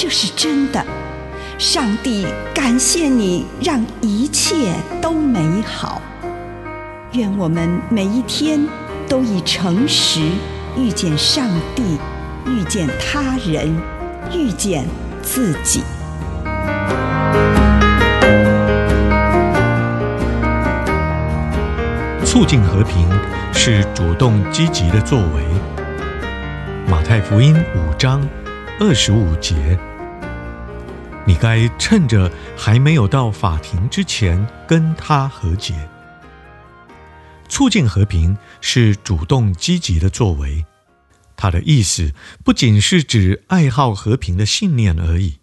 这是真的。上帝感谢你，让一切都美好。愿我们每一天都以诚实遇见上帝，遇见他人，遇见自己。促进和平是主动积极的作为。马太福音五章二十五节，你该趁着还没有到法庭之前跟他和解。促进和平是主动积极的作为，它的意思不仅是指爱好和平的信念而已。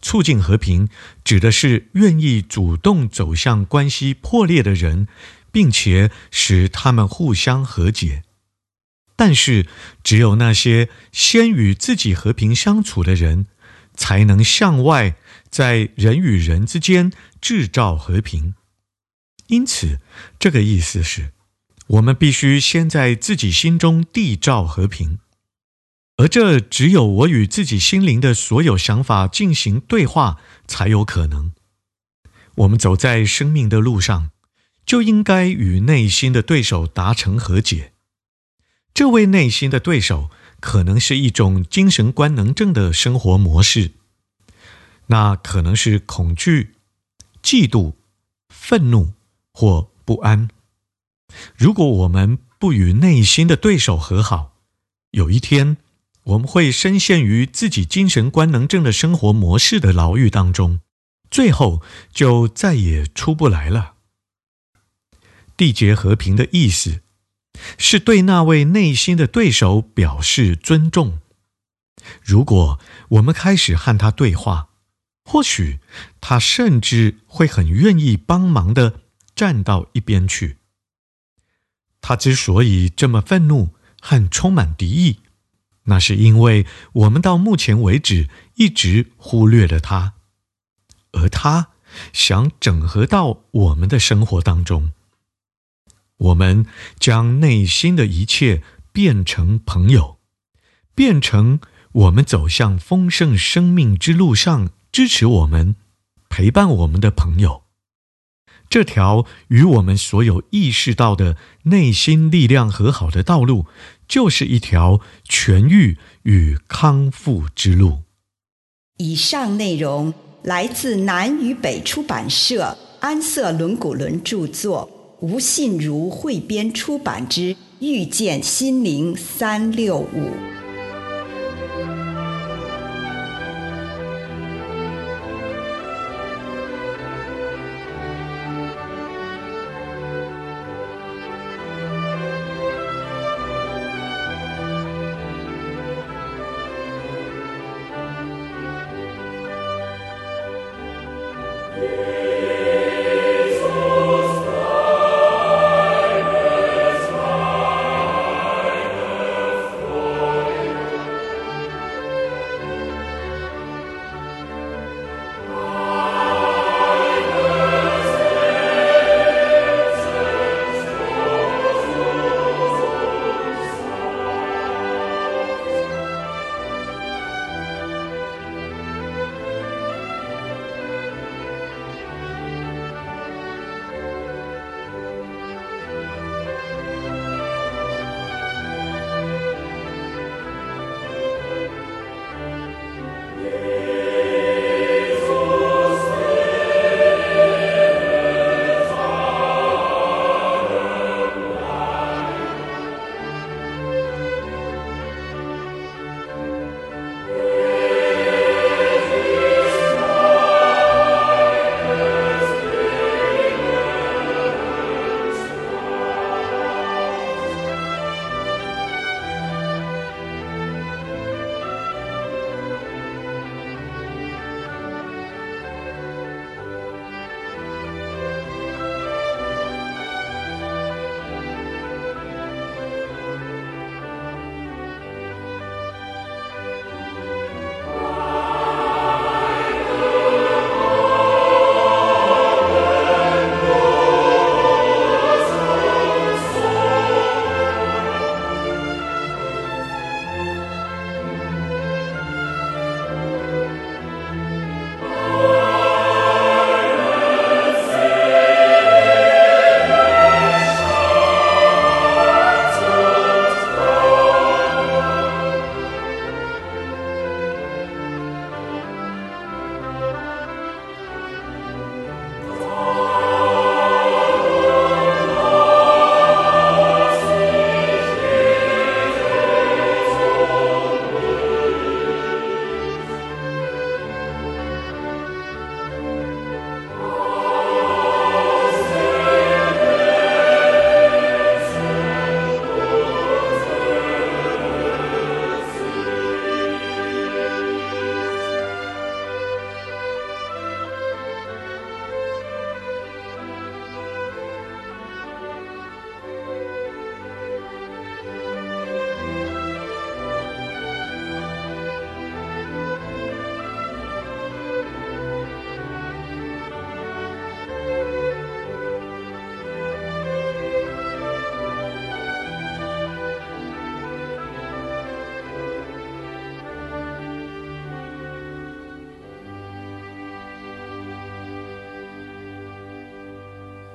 促进和平指的是愿意主动走向关系破裂的人。并且使他们互相和解，但是只有那些先与自己和平相处的人，才能向外在人与人之间制造和平。因此，这个意思是，我们必须先在自己心中缔造和平，而这只有我与自己心灵的所有想法进行对话才有可能。我们走在生命的路上。就应该与内心的对手达成和解。这位内心的对手可能是一种精神官能症的生活模式，那可能是恐惧、嫉妒、愤怒或不安。如果我们不与内心的对手和好，有一天我们会深陷于自己精神官能症的生活模式的牢狱当中，最后就再也出不来了。缔结和平的意思，是对那位内心的对手表示尊重。如果我们开始和他对话，或许他甚至会很愿意帮忙地站到一边去。他之所以这么愤怒和充满敌意，那是因为我们到目前为止一直忽略了他，而他想整合到我们的生活当中。我们将内心的一切变成朋友，变成我们走向丰盛生命之路上支持我们、陪伴我们的朋友。这条与我们所有意识到的内心力量和好的道路，就是一条痊愈与康复之路。以上内容来自南与北出版社安瑟伦古伦著作。吴信如汇编出版之遇见心灵三六五。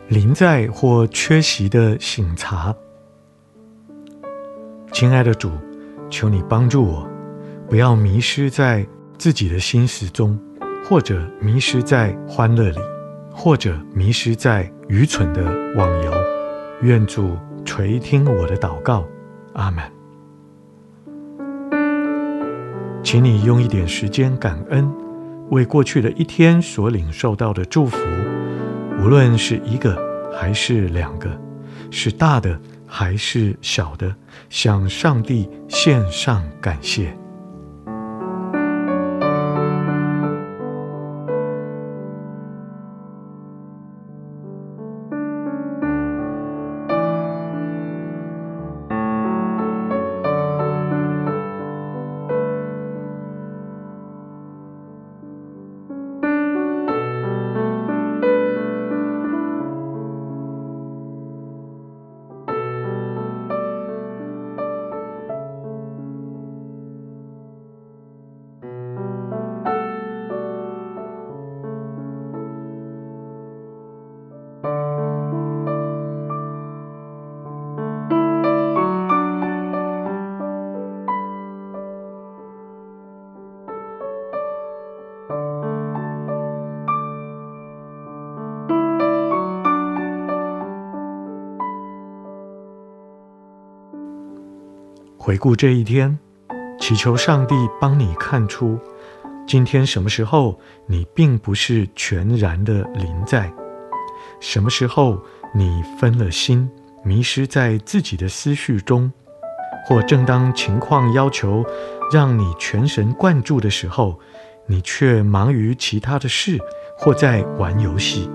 临在或缺席的醒察。亲爱的主，求你帮助我，不要迷失在自己的心事中，或者迷失在欢乐里，或者迷失在愚蠢的网游。愿主垂听我的祷告，阿门。请你用一点时间感恩，为过去的一天所领受到的祝福，无论是一个还是两个，是大的还是小的，向上帝献上感谢。回顾这一天，祈求上帝帮你看出，今天什么时候你并不是全然的临在，什么时候你分了心，迷失在自己的思绪中，或正当情况要求让你全神贯注的时候，你却忙于其他的事，或在玩游戏。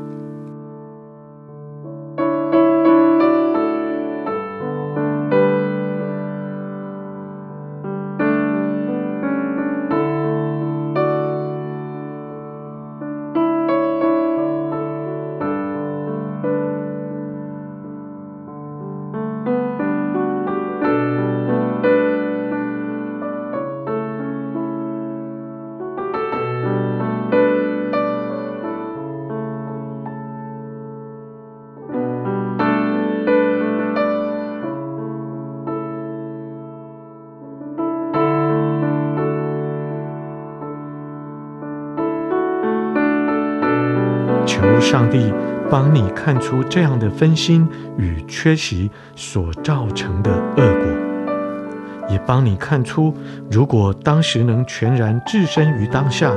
求上帝帮你看出这样的分心与缺席所造成的恶果，也帮你看出，如果当时能全然置身于当下，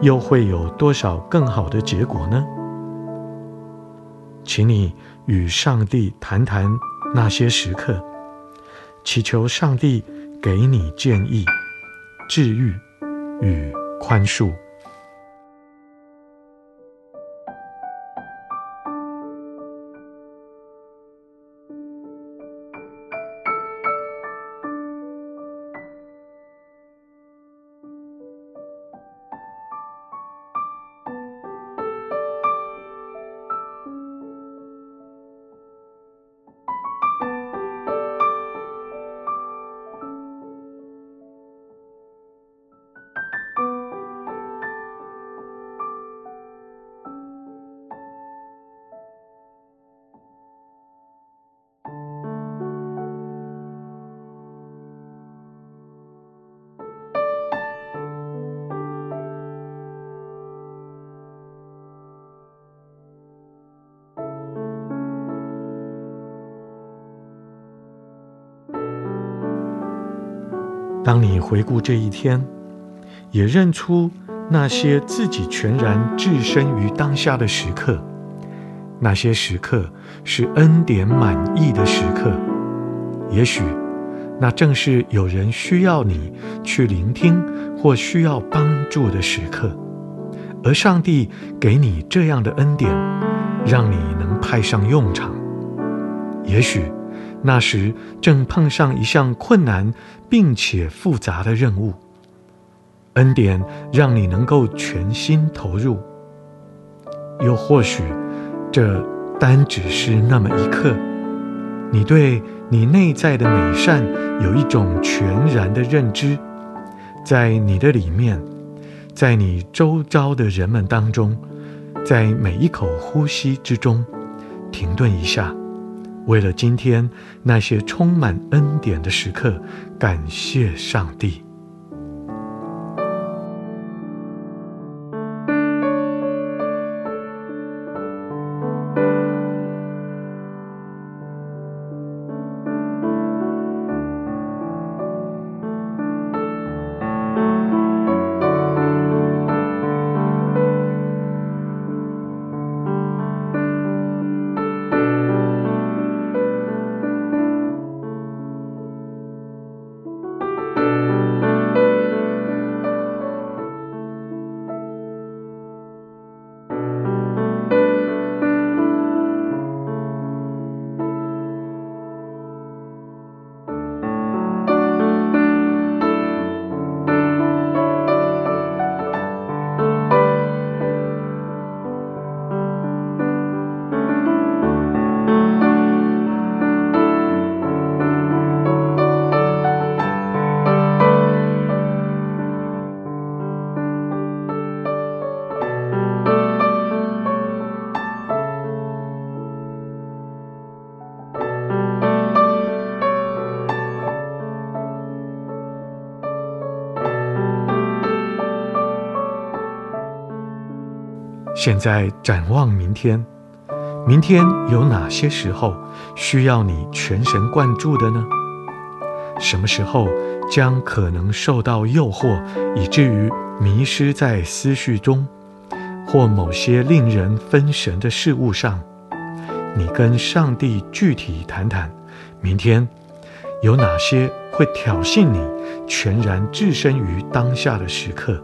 又会有多少更好的结果呢？请你与上帝谈谈那些时刻，祈求上帝给你建议、治愈与宽恕。当你回顾这一天，也认出那些自己全然置身于当下的时刻，那些时刻是恩典满溢的时刻。也许，那正是有人需要你去聆听或需要帮助的时刻，而上帝给你这样的恩典，让你能派上用场。也许。那时正碰上一项困难并且复杂的任务，恩典让你能够全心投入。又或许，这单只是那么一刻，你对你内在的美善有一种全然的认知，在你的里面，在你周遭的人们当中，在每一口呼吸之中，停顿一下，为了今天那些充满恩典的时刻，感谢上帝。现在展望明天，明天有哪些时候需要你全神贯注的呢？什么时候将可能受到诱惑，以至于迷失在思绪中，或某些令人分神的事物上？你跟上帝具体谈谈，明天有哪些会挑衅你全然置身于当下的时刻？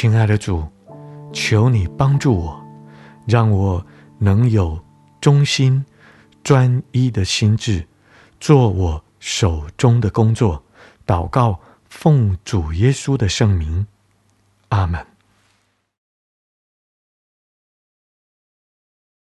亲爱的主，求你帮助我，让我能有忠心、专一的心志，做我手中的工作。祷告，奉主耶稣的圣名，阿门。